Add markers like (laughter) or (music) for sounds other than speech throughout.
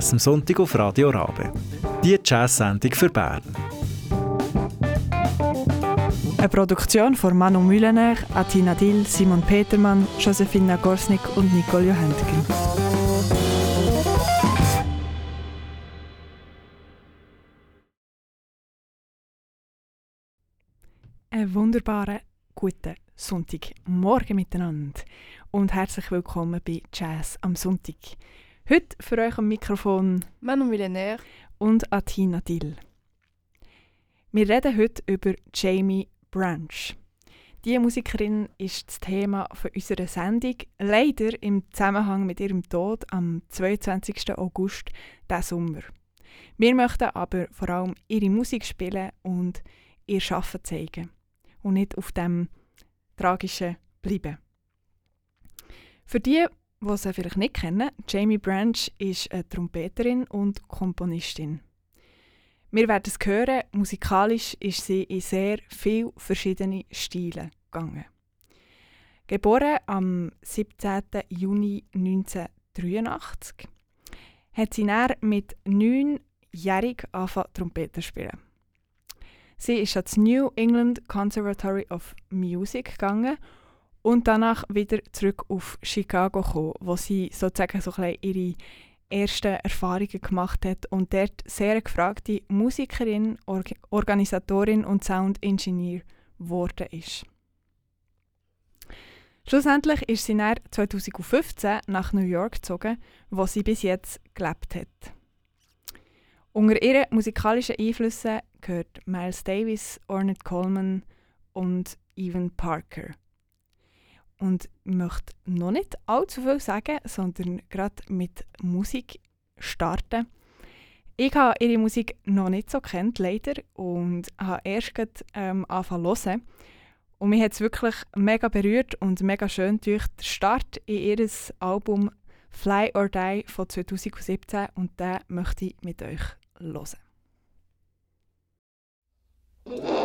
Jazz am Sonntag auf Radio Rabe. Die Jazz-Sendung für Bern. Eine Produktion von Manu Mühlener, Atina Dill, Simon Petermann, Josefina Gorsnik und Nicole Johentgen. Einen wunderbaren guten Sonntagmorgen miteinander und herzlich willkommen bei Jazz am Sonntag. Heute für euch am Mikrofon Manu Millionär und Atina Dill. Wir reden heute über Jamie Branch. Diese Musikerin ist das Thema für unserer Sendung, leider im Zusammenhang mit ihrem Tod am 22. August diesen Sommer. Wir möchten aber vor allem ihre Musik spielen und ihr Schaffen zeigen und nicht auf dem Tragischen bleiben. Für die, die sie vielleicht nicht kennen, Jamie Branch ist eine Trompeterin und Komponistin. Wir werden es hören, musikalisch ist sie in sehr viele verschiedene Stile gegangen. Geboren am 17. Juni 1983, hat sie dann mit neunjährig angefangen Trompete zu spielen. Sie ist ans New England Conservatory of Music gegangen und danach wieder zurück auf Chicago gekommen, wo sie sozusagen so ein ihre ersten Erfahrungen gemacht hat und dort sehr gefragte Musikerin, Org Organisatorin und Soundingenieur geworden ist. Schlussendlich ist sie dann 2015 nach New York gezogen, wo sie bis jetzt gelebt hat. Unter ihren musikalischen Einflüssen gehört Miles Davis, Ornette Coleman und Evan Parker und möchte noch nicht allzu viel sagen, sondern gerade mit Musik starten. Ich habe ihre Musik noch nicht so kennt, leider, und habe erst gerade, ähm, angefangen zu hören. Und mich hat es wirklich mega berührt und mega schön durch den Start in ihr Album Fly or Die von 2017 und den möchte ich mit euch hören. Thank you.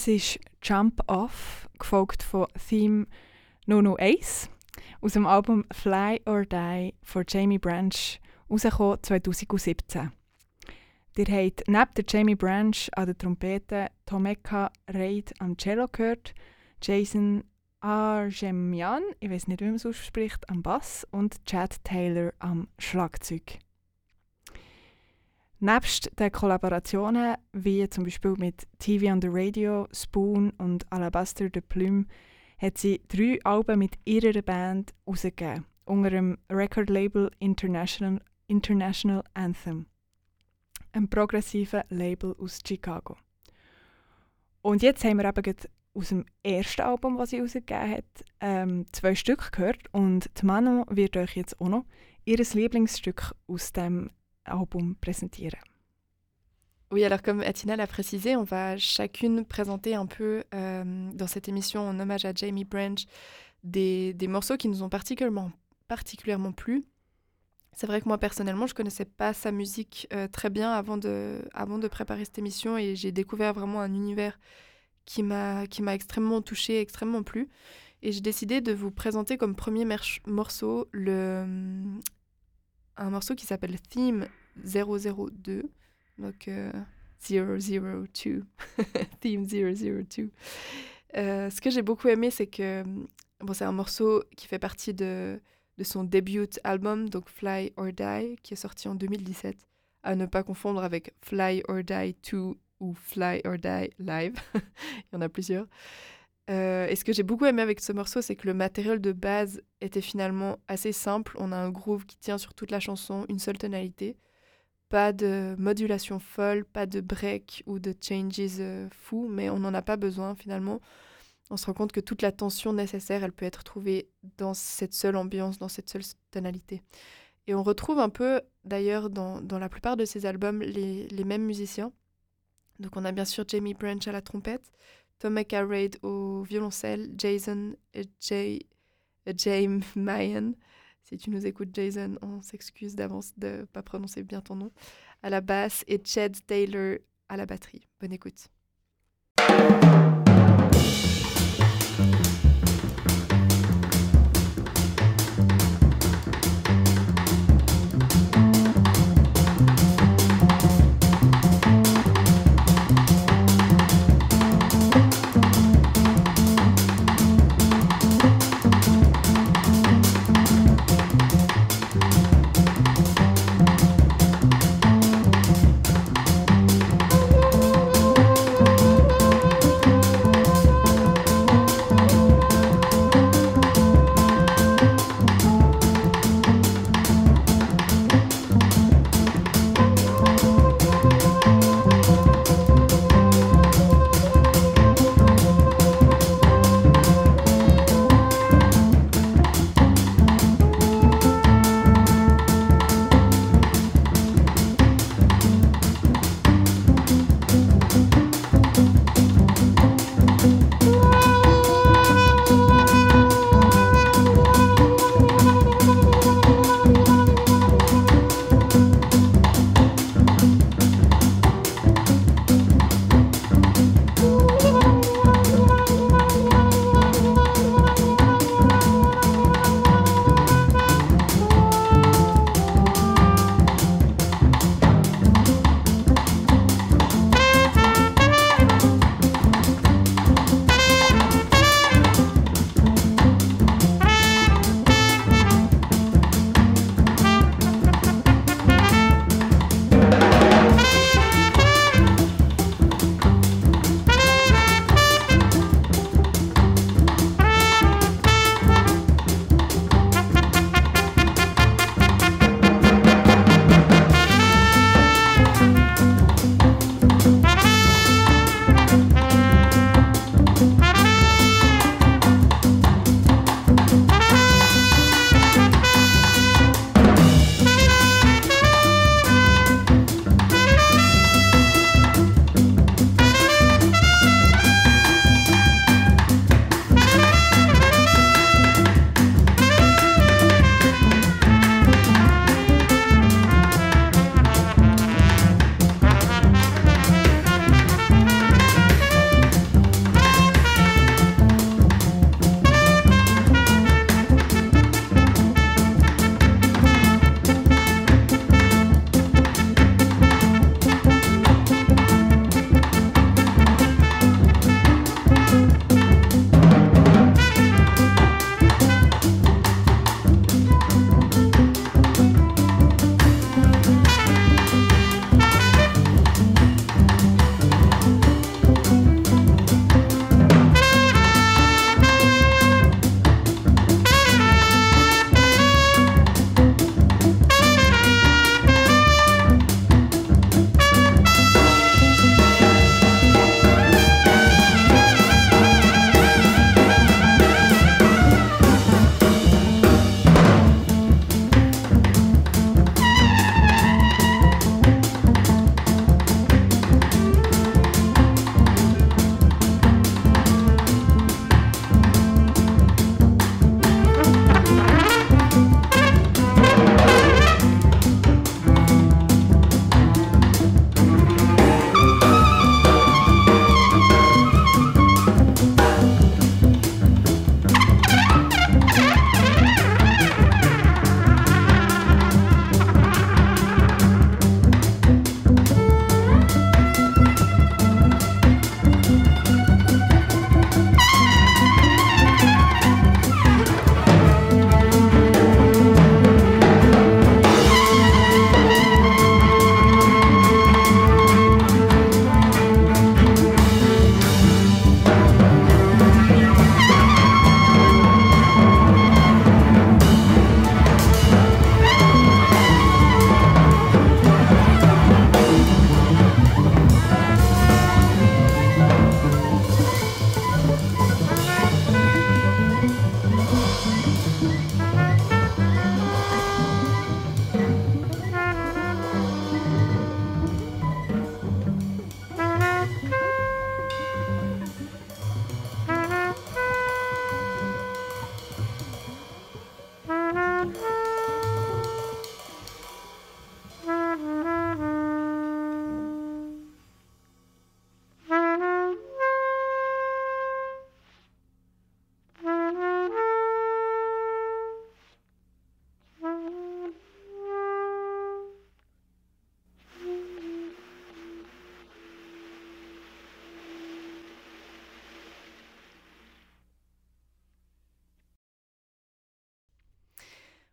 Das ist Jump Off, gefolgt von Theme No No Ace aus dem Album Fly or Die von Jamie Branch, rausgekommen 2017. Ihr habt neben der Jamie Branch an der Trompete Tomeka Reid am Cello gehört, Jason Argemian, ich weiß nicht, wie man es ausspricht, am Bass und Chad Taylor am Schlagzeug. Nebst den Kollaborationen, wie zum Beispiel mit TV on the Radio, Spoon und Alabaster de Plume, hat sie drei Alben mit ihrer Band herausgegeben, unter dem Record-Label International, International Anthem, einem progressiven Label aus Chicago. Und jetzt haben wir eben aus dem ersten Album, das sie herausgegeben hat, ähm, zwei Stück gehört und die Manu wird euch jetzt auch noch ihr Lieblingsstück aus dem Oui, alors comme Atina l'a précisé, on va chacune présenter un peu euh, dans cette émission en hommage à Jamie Branch des, des morceaux qui nous ont particulièrement, particulièrement plu. C'est vrai que moi personnellement, je connaissais pas sa musique euh, très bien avant de, avant de préparer cette émission et j'ai découvert vraiment un univers qui m'a extrêmement touché, extrêmement plu. Et j'ai décidé de vous présenter comme premier morceau le, un morceau qui s'appelle Theme 002. Donc, 002. Euh, (laughs) Theme 002. Euh, ce que j'ai beaucoup aimé, c'est que bon, c'est un morceau qui fait partie de, de son début album, donc Fly or Die, qui est sorti en 2017. À ne pas confondre avec Fly or Die 2 ou Fly or Die Live. (laughs) Il y en a plusieurs. Euh, et ce que j'ai beaucoup aimé avec ce morceau, c'est que le matériel de base était finalement assez simple. On a un groove qui tient sur toute la chanson, une seule tonalité. Pas de modulation folle, pas de break ou de changes euh, fous, mais on n'en a pas besoin finalement. On se rend compte que toute la tension nécessaire, elle peut être trouvée dans cette seule ambiance, dans cette seule tonalité. Et on retrouve un peu, d'ailleurs, dans, dans, la plupart de ces albums, les, les, mêmes musiciens. Donc on a bien sûr Jamie Branch à la trompette, Tom McAraid au violoncelle, Jason et Jay, James Mayan. Si tu nous écoutes, Jason, on s'excuse d'avance de ne pas prononcer bien ton nom. À la basse et Chad Taylor à la batterie. Bonne écoute.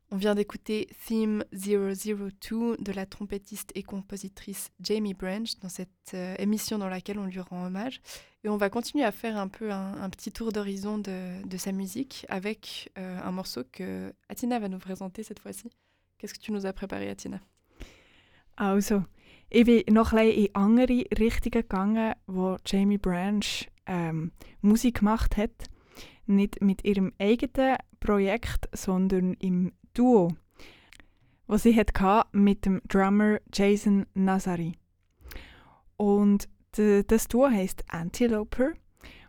On vient d'écouter Theme 002 de la trompettiste et compositrice Jamie Branch dans cette euh, émission dans laquelle on lui rend hommage. Et on va continuer à faire un peu un, petit tour d'horizon de, sa musique avec euh, un morceau que Atina va nous présenter cette fois-ci. Qu'est-ce que tu nous as préparé, Atina Also, ich bin noch ein in andere Richtungen gegangen, wo Jamie Branch ähm, Musik gemacht hat. Nicht mit ihrem eigenen Projekt, sondern im Duo, was sie hatte mit dem Drummer Jason Nazari. Und das Duo heißt Antiloper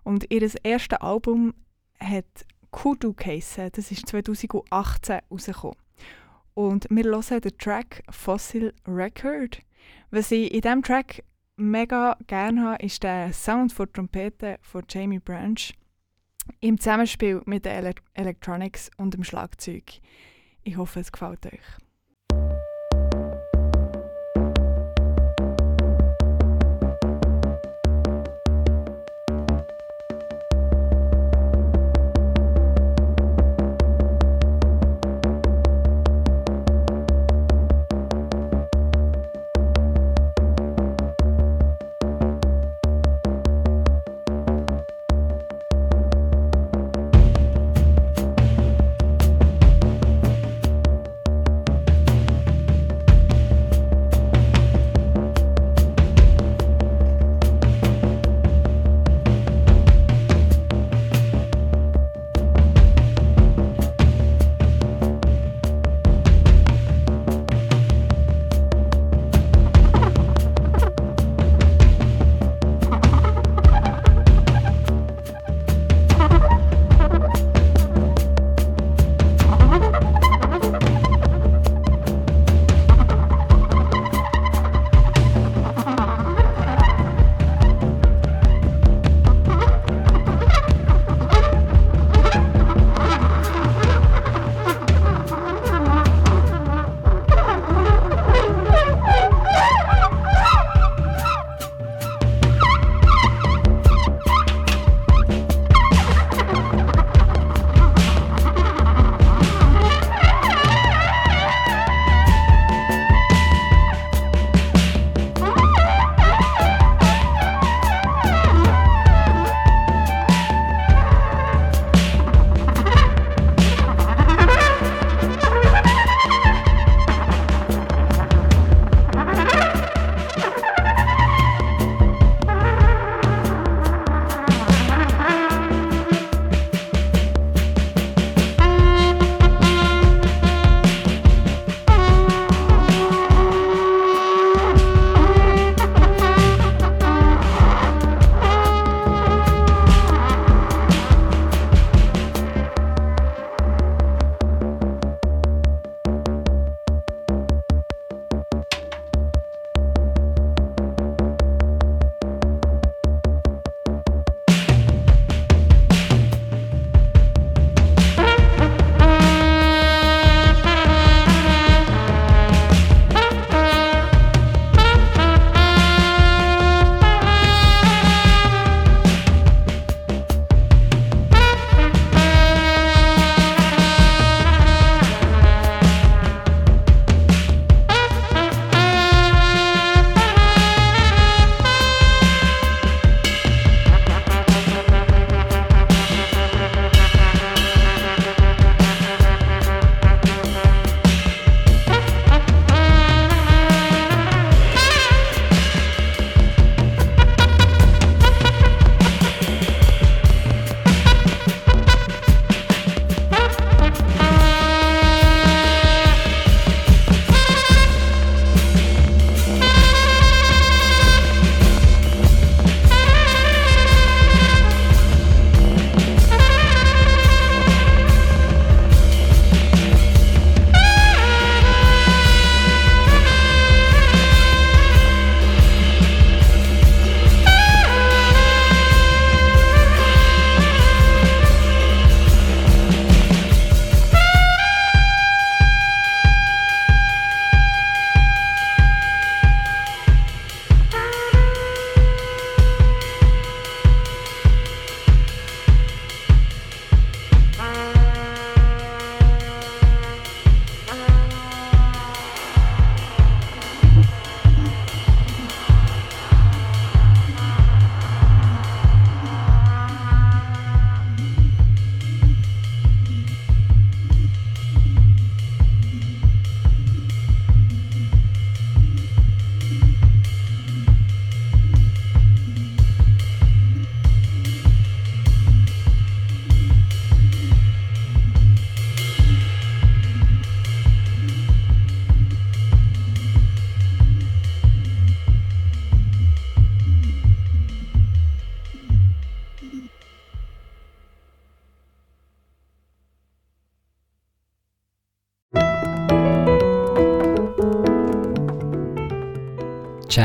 und ihr erstes Album hat Kudu geheissen. Das ist 2018 rausgekommen. Und wir hören den Track Fossil Record. Was ich in diesem Track mega gerne habe, ist der Sound von Trompete von Jamie Branch im Zusammenspiel mit den Ele Electronics und dem Schlagzeug. Ich hoffe, es gefällt euch.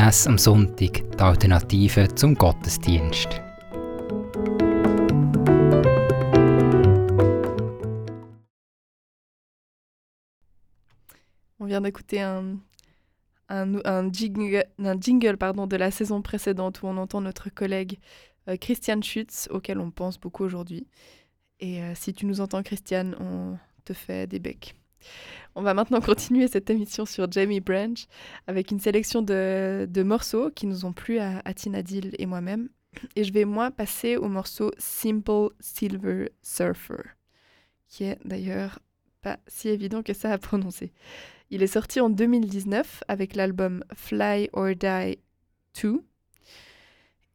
Jazz am Sonntag, die Alternative zum Gottesdienst. On vient d'écouter un, un, jingle, pardon, de la saison précédente où on entend notre collègue euh, Christiane Schutz, auquel on pense beaucoup aujourd'hui. Et euh, si tu nous entends, Christiane, on te fait des becs. On va maintenant (laughs) continuer cette émission sur Jamie Branch avec une sélection de, morceaux qui nous ont plu à, à Tina et moi-même. Et je vais, moi, passer au morceau Simple Silver Surfer, qui est d'ailleurs pas si évident que ça à prononcer. Il est sorti en 2019 avec l'album Fly or Die 2.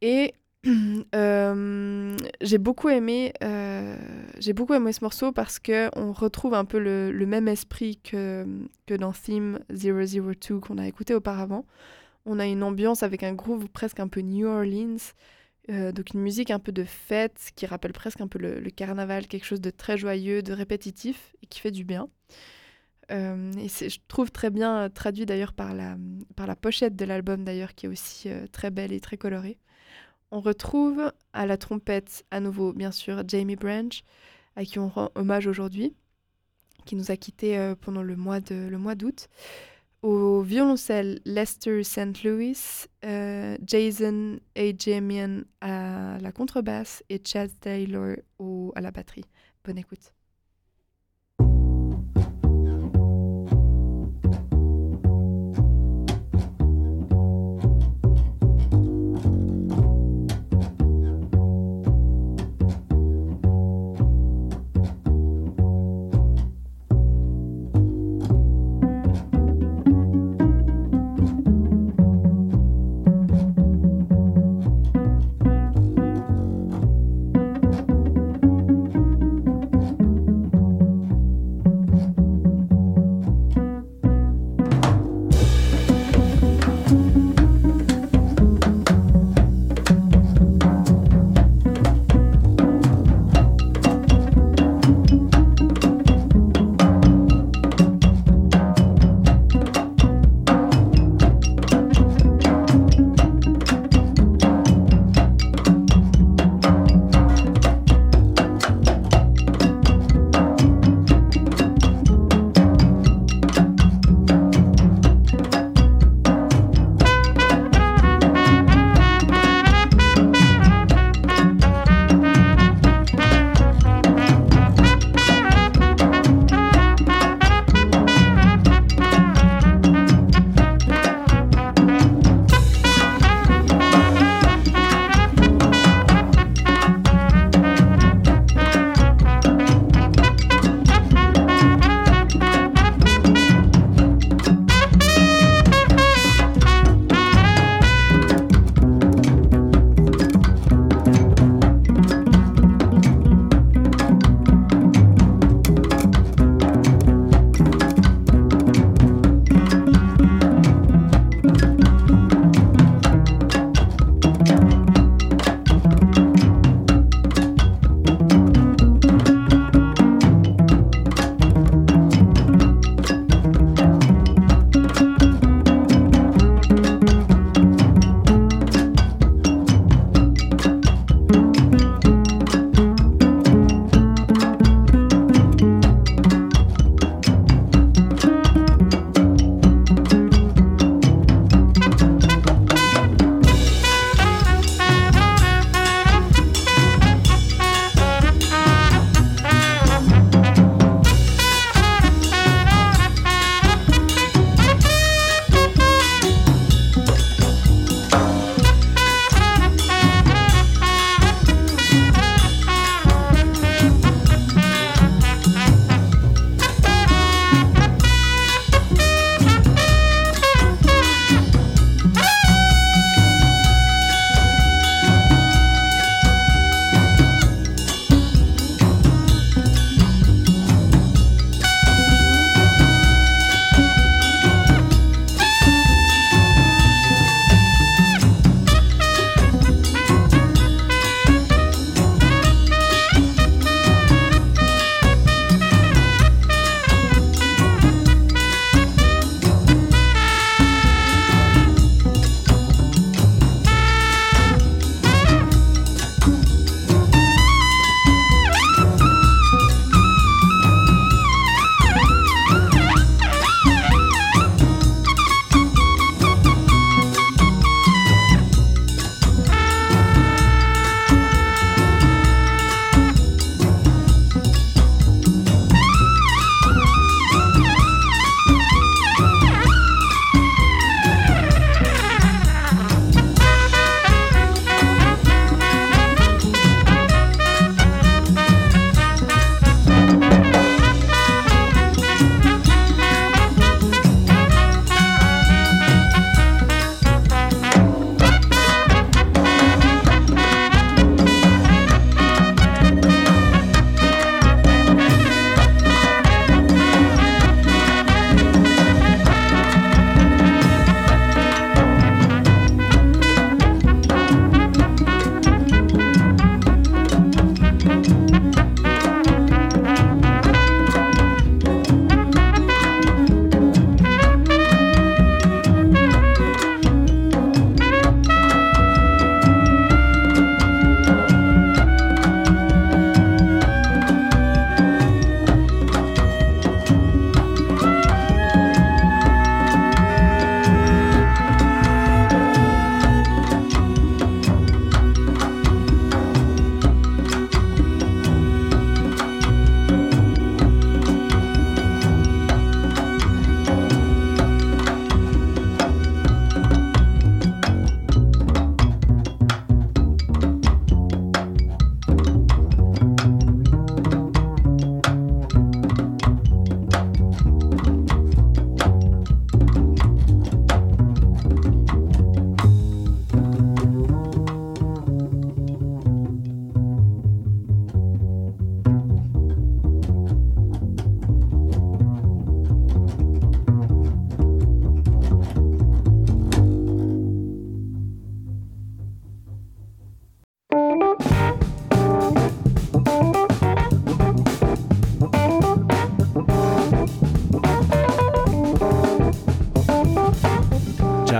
Et (clears throat) euh, j'ai beaucoup aimé euh, j'ai beaucoup aimé ce morceau parce que on retrouve un peu le, même esprit que, dans Theme 002 qu'on a écouté auparavant. On a une ambiance avec un groove presque un peu New Orleans, euh, donc une musique un peu de fête qui rappelle presque un peu le, carnaval, quelque chose de très joyeux, de répétitif et qui fait du bien. Et je trouve très bien traduit d'ailleurs par la, par la pochette de l'album d'ailleurs qui est aussi très belle et très colorée. On retrouve à la trompette, à nouveau, bien sûr, Jamie Branch, à qui on rend hommage aujourd'hui, qui nous a quittés euh, pendant le mois d'août. Au violoncelle, Lester St. Louis, euh, Jason Ajamian à la contrebasse et Chad Taylor à la batterie. Bonne écoute.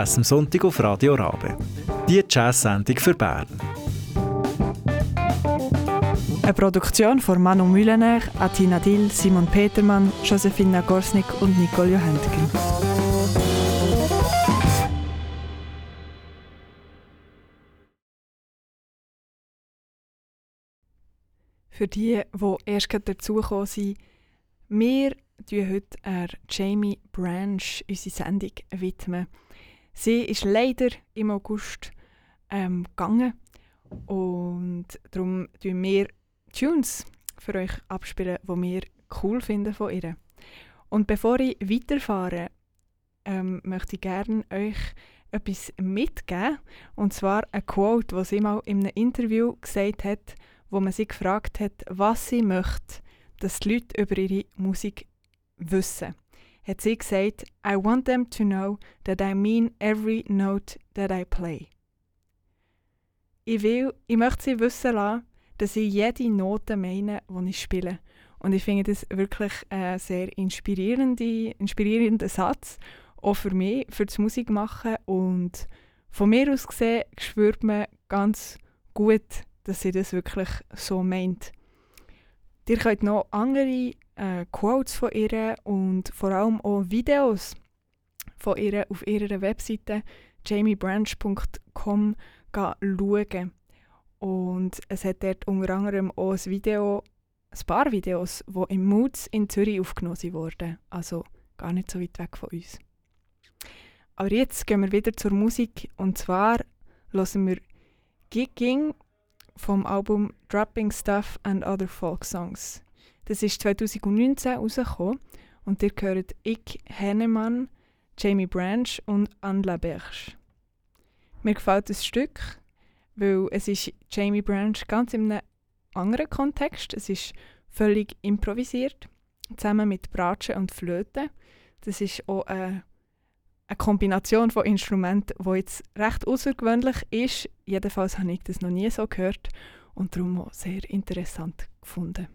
Jazz am Sonntag auf Radio Rabe. Die Jazz-Sendung für Bern. Eine Produktion von Manu Mühlener, Atina Dill, Simon Petermann, Josephine Gorsnik und Nicole Johendgen. Für die, die erst dazugekommen sind, wir widmen heute Jamie Branch unsere Sendung. Widmen. Sie ist leider im August ähm, gegangen und darum tun wir Tunes für euch abspielen, die wir cool finden von ihr. Und bevor ich weiterfahre, ähm, möchte ich gerne euch etwas mitgeben. Und zwar ein Quote, das sie mal in einem Interview gesagt hat, wo man sie gefragt hat, was sie möchte, dass die Leute über ihre Musik wissen. Hat sie gesagt, I want them to know that I mean every note that I play. Ich will, ich möchte sie wissen lassen, dass ich jede Note meine, die ich spiele. Und ich finde das wirklich ein sehr inspirierende, inspirierender Satz, auch für mich, für das Musikmachen. Und von mir aus gesehen spürt man ganz gut, dass sie das wirklich so meint. Ihr könnt noch andere äh, Quotes von ihr und vor allem auch Videos von ihr auf ihrer Webseite jamiebranch.com schauen. Und es hat dort unter anderem auch ein Video, ein paar Videos, die im Moods in Zürich aufgenommen wurden. Also gar nicht so weit weg von uns. Aber jetzt gehen wir wieder zur Musik. Und zwar hören wir Gigging vom Album Dropping Stuff and Other Folk Songs. Das ist 2019 rausgekommen und ihr hört Ich Hennemann, Jamie Branch und Anne Laberge. Mir gefällt das Stück, weil es ist Jamie Branch ganz in einem anderen Kontext. Es ist völlig improvisiert, zusammen mit Bratsche und Flöte. Das ist auch eine, eine Kombination von Instrumenten, die jetzt recht außergewöhnlich ist. Jedenfalls habe ich das noch nie so gehört und darum auch sehr interessant gefunden.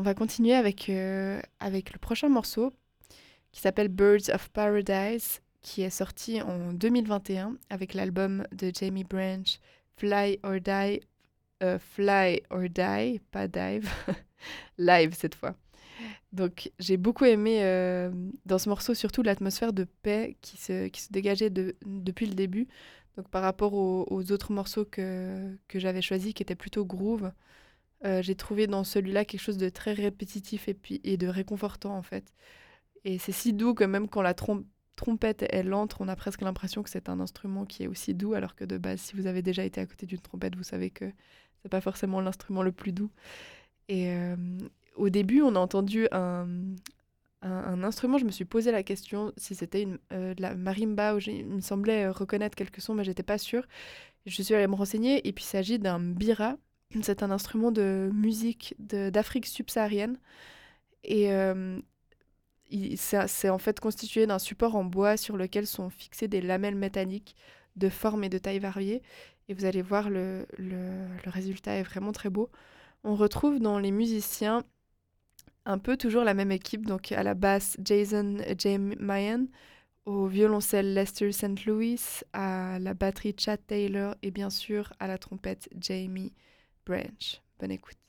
On va continuer avec, euh, avec le prochain morceau qui s'appelle Birds of Paradise, qui est sorti en 2021 avec l'album de Jamie Branch, Fly or Die, euh, Fly or Die, pas Dive, (laughs) live cette fois. Donc j'ai beaucoup aimé euh, dans ce morceau surtout l'atmosphère de paix qui se, qui se dégageait de, depuis le début. Donc par rapport aux, aux autres morceaux que, que j'avais choisis qui étaient plutôt groove, euh, j'ai trouvé dans celui-là quelque chose de très répétitif et, puis, et de réconfortant en fait. Et c'est si doux que même quand la trompette elle entre, on a presque l'impression que c'est un instrument qui est aussi doux, alors que de base, si vous avez déjà été à côté d'une trompette, vous savez que c'est pas forcément l'instrument le plus doux. Et euh, au début, on a entendu un, un, instrument, je me suis posé la question si c'était euh, de la marimba, ou il me semblait reconnaître quelques sons, mais j'étais pas sûre. Je suis allée me renseigner, et puis il s'agit d'un bira. C'est un instrument de musique d'Afrique subsaharienne. Et euh, c'est en fait constitué d'un support en bois sur lequel sont fixées des lamelles métalliques de forme et de taille variées. Et vous allez voir, le, le, résultat est vraiment très beau. On retrouve dans les musiciens un peu toujours la même équipe, donc à la basse Jason James Mayan, au violoncelle Lester St. Louis, à la batterie Chad Taylor et bien sûr à la trompette Jamie Branch. Bonne écoute.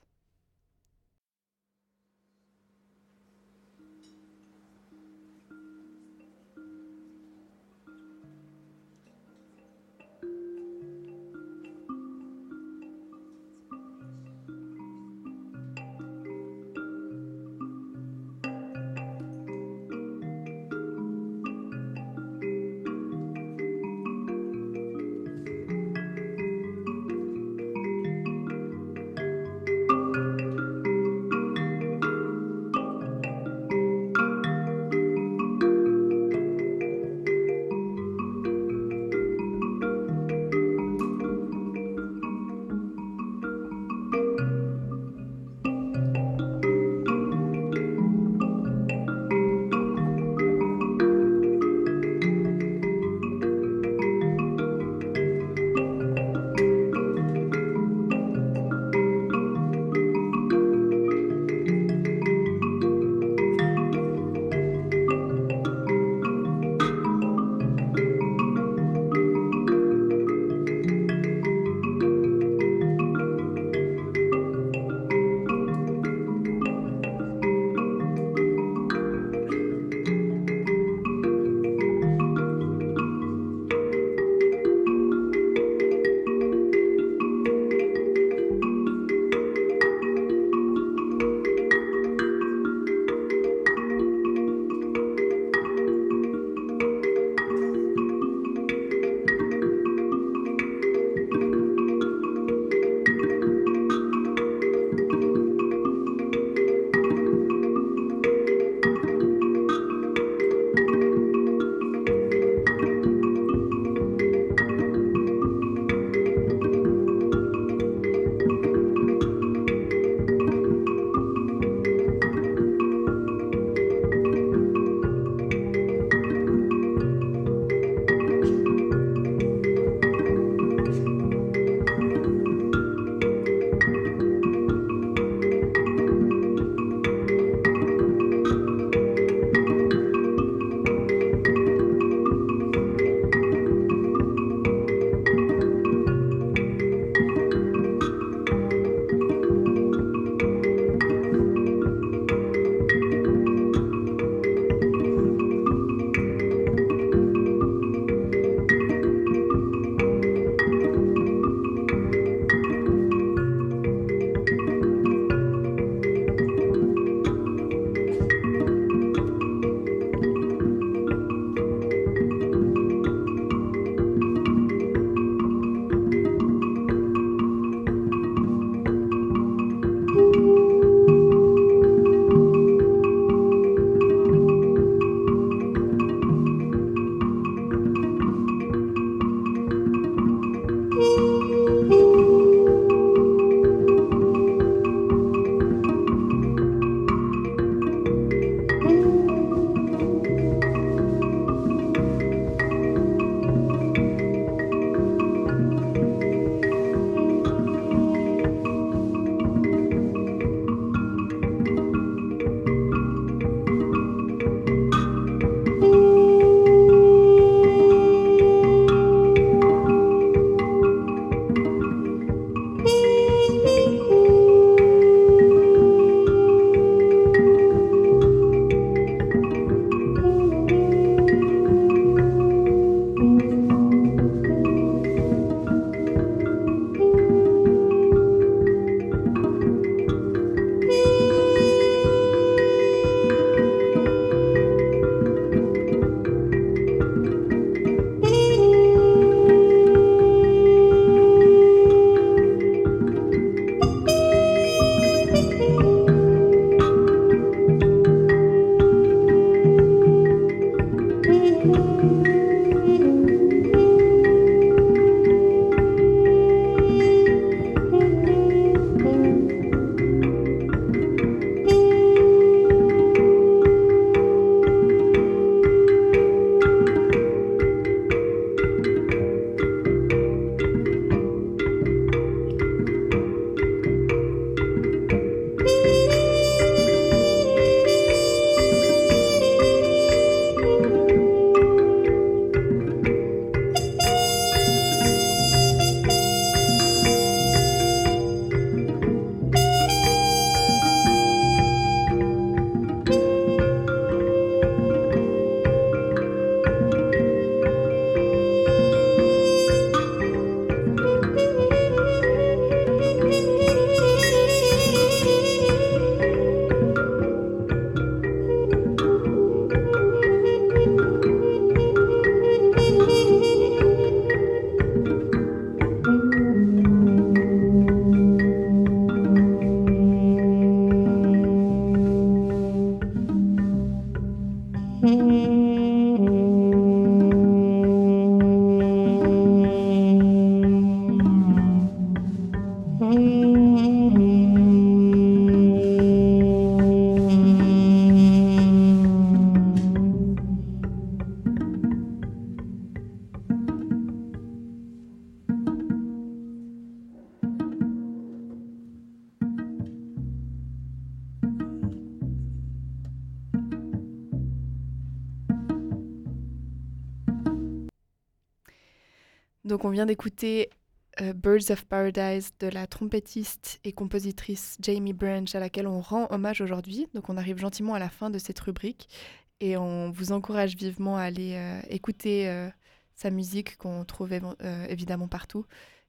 Vient d'écouter euh, Birds of Paradise de la trompettiste et compositrice Jamie Branch à laquelle on rend hommage aujourd'hui. Donc on arrive gentiment à la fin de cette rubrique et on vous encourage vivement à aller euh, écouter euh, sa musique qu'on trouve évidemment partout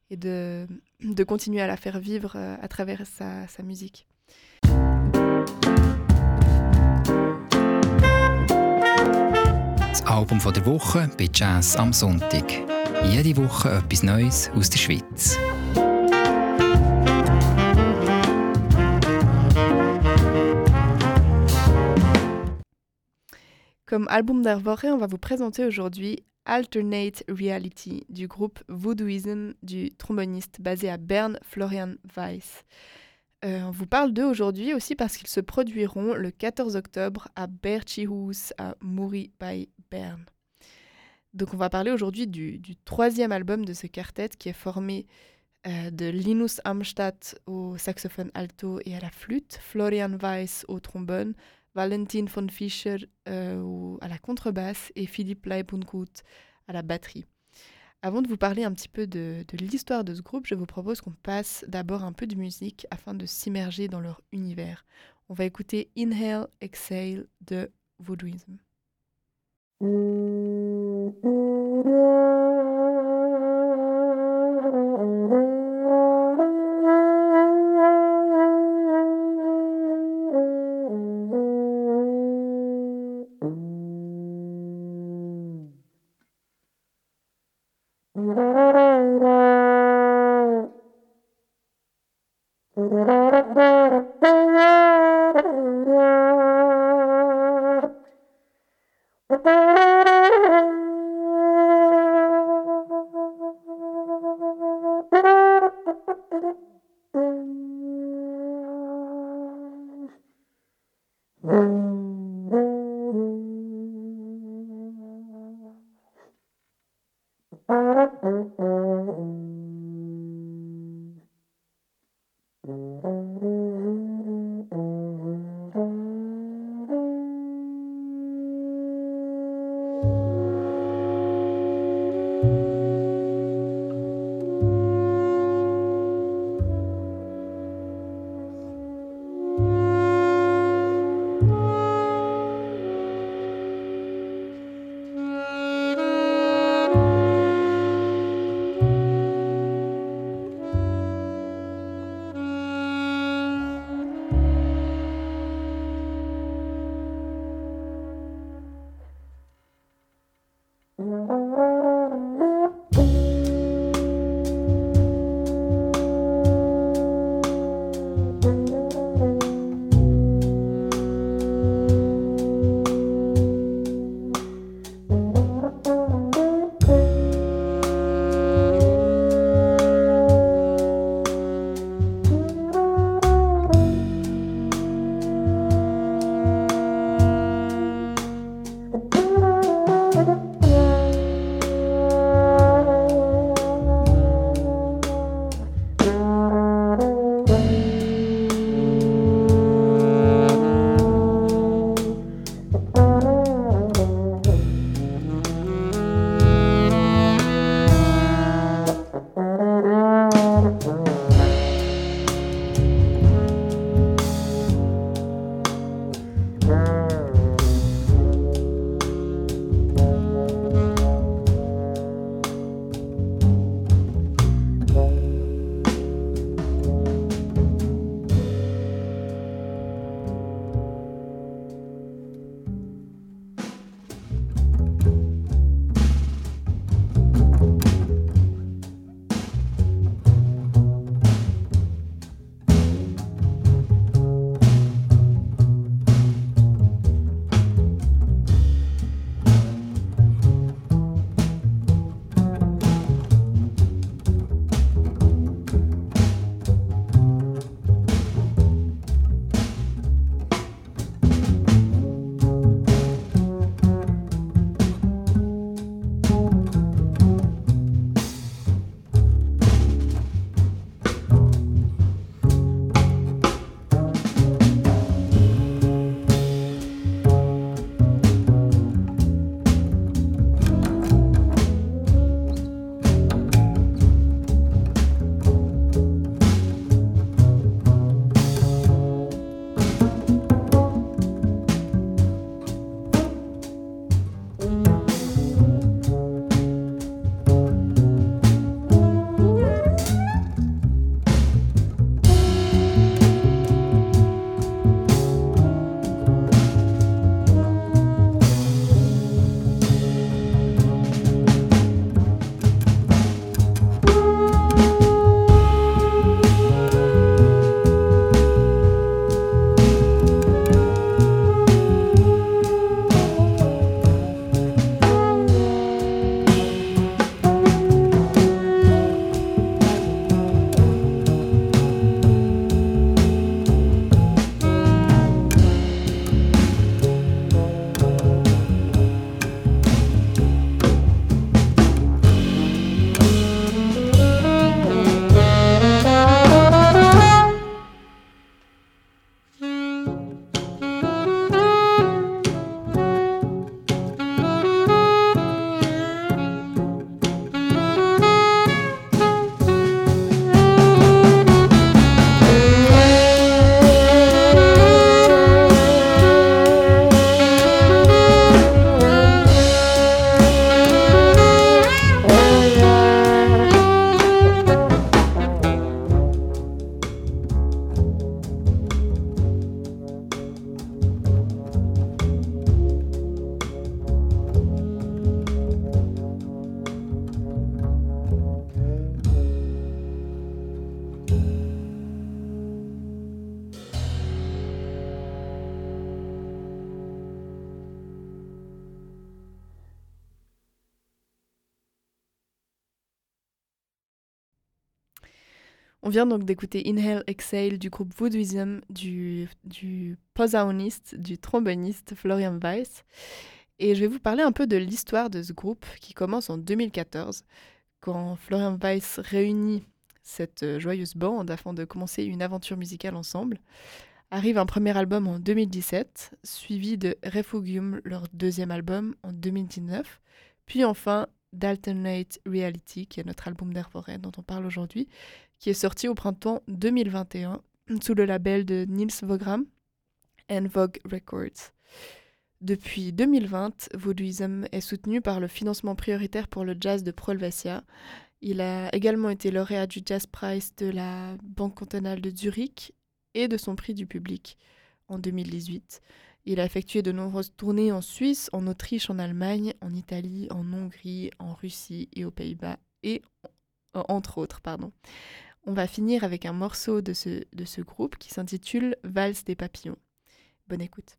et de, de, continuer à la faire vivre à travers sa, musique. Das Album der Woche bei Jazz am. Jede Woche etwas Neues aus der Schweiz. Comme album d'Arvoré, on va vous présenter aujourd'hui Alternate Reality du groupe Voodooism du tromboniste basé à Berne, Florian Weiss. Euh, on vous parle d'eux aujourd'hui aussi parce qu'ils se produiront le 14 octobre à Berchihus à Muri by Berne. Donc on va parler aujourd'hui du, troisième album de ce quartet qui est formé euh, de Linus Amstadt au saxophone alto et à la flûte, Florian Weiss au trombone, Valentin von Fischer euh, à la contrebasse et Philippe Leibunkut à la batterie. Avant de vous parler un petit peu de, de l'histoire de ce groupe, je vous propose qu'on passe d'abord un peu de musique afin de s'immerger dans leur univers. On va écouter Inhale, Exhale de Voodooism. 嗯。嗯嗯 vient donc d'écouter Inhale Exhale du groupe Voodooism du, du posauniste, du tromboniste Florian Weiss. Et je vais vous parler un peu de l'histoire de ce groupe qui commence en 2014, quand Florian Weiss réunit cette joyeuse bande afin de commencer une aventure musicale ensemble. Arrive un premier album en 2017, suivi de Refugium, leur deuxième album, en 2019, puis enfin d'Alternate Reality, qui est notre album d'air forêt dont on parle aujourd'hui, qui est sorti au printemps 2021 sous le label de Nils Vogram and Vogue Records. Depuis 2020, Voodooism est soutenu par le financement prioritaire pour le jazz de Prolvesia. Il a également été lauréat du Jazz Prize de la Banque cantonale de Zurich et de son prix du public en 2018. Il a effectué de nombreuses tournées en Suisse, en Autriche, en Allemagne, en Italie, en Hongrie, en Russie et aux Pays-Bas, et entre autres, pardon. On va finir avec un morceau de ce, groupe qui s'intitule Valse des papillons. Bonne écoute.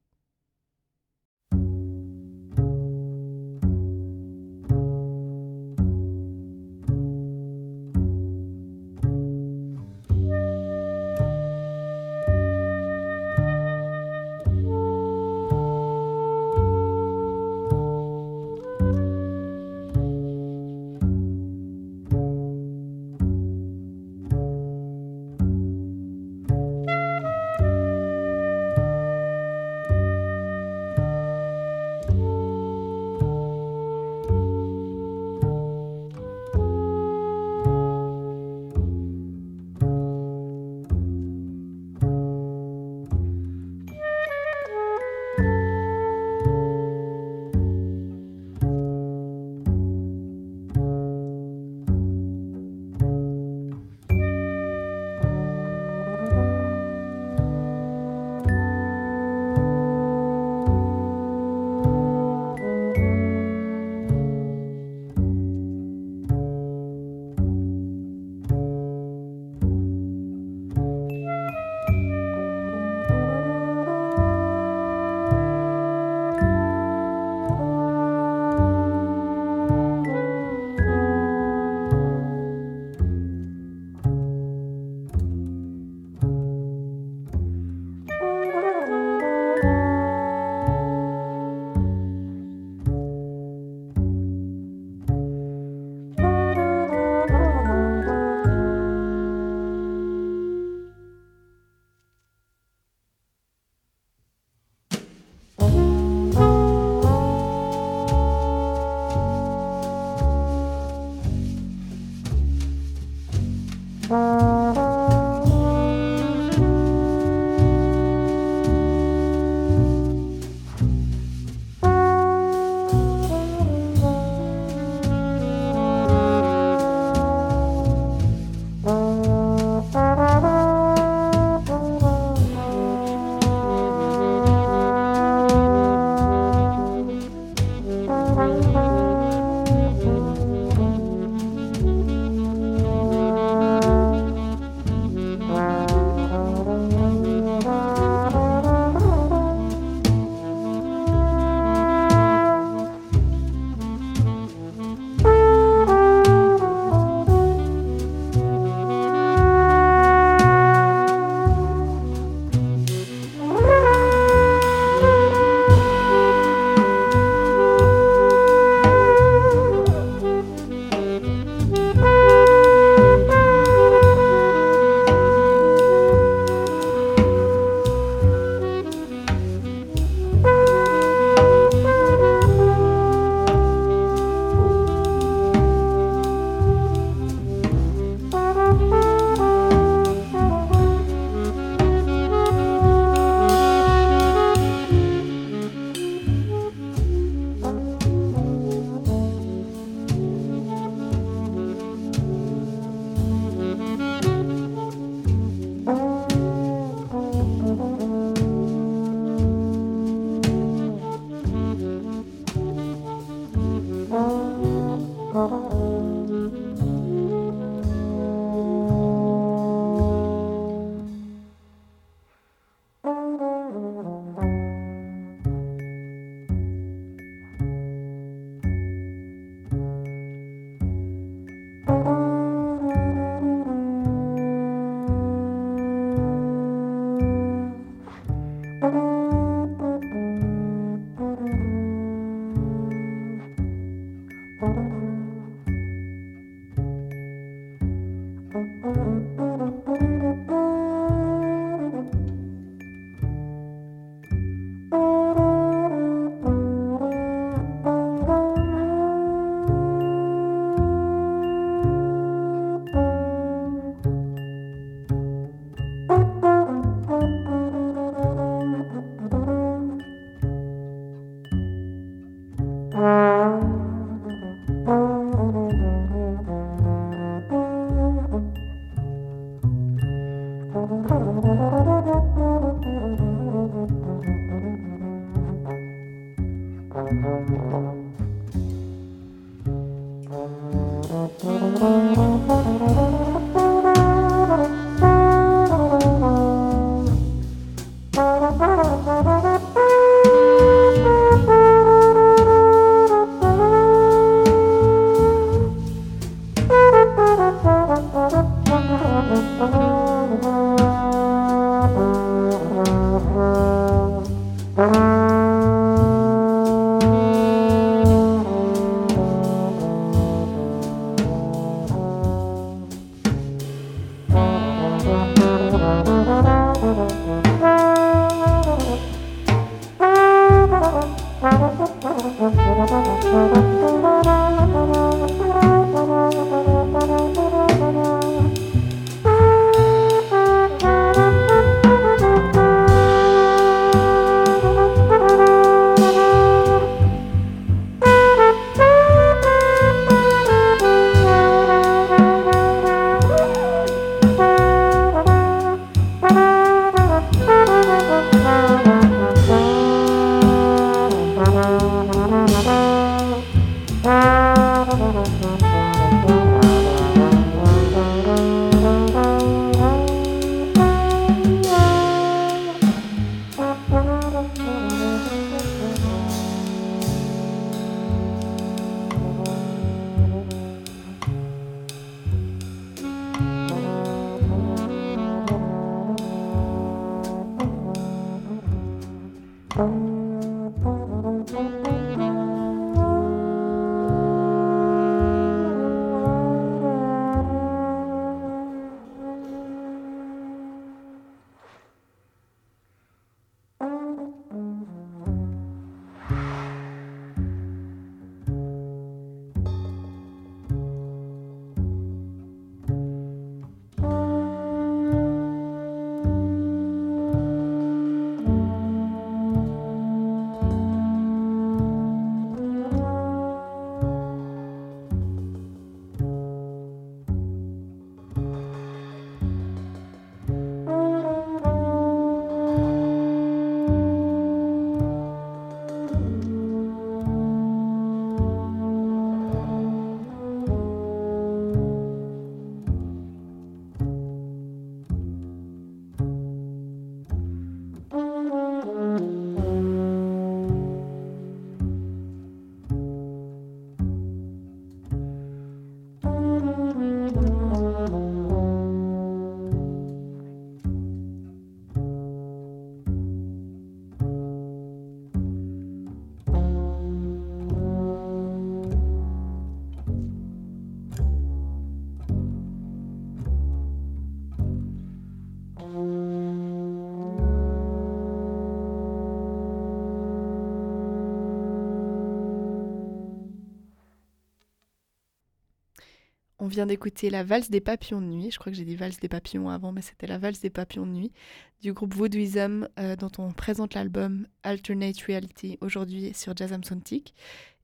On vient d'écouter la valse des papillons de nuit. Je crois que j'ai dit valse des papillons avant, mais c'était la valse des papillons de nuit du groupe Voodooism euh, dont on présente l'album Alternate Reality aujourd'hui sur Jazz Sontic.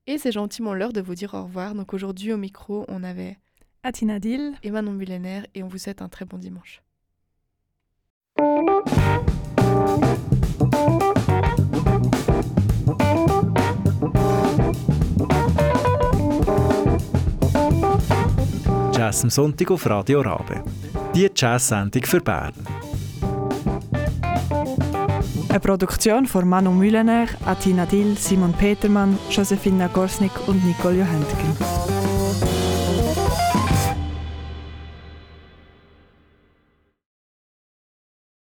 Et c'est gentiment l'heure de vous dire au revoir. Donc aujourd'hui au micro, on avait Atina Dill et Manon Millénaire et on vous souhaite un très bon dimanche. Jazz am Sonntag auf Radio Rabe. Die Jazz-Sendung für Bern. Eine Produktion von Manu Mühlener, Atina Dill, Simon Petermann, Josefina Gorsnik und Nicole Johentgen.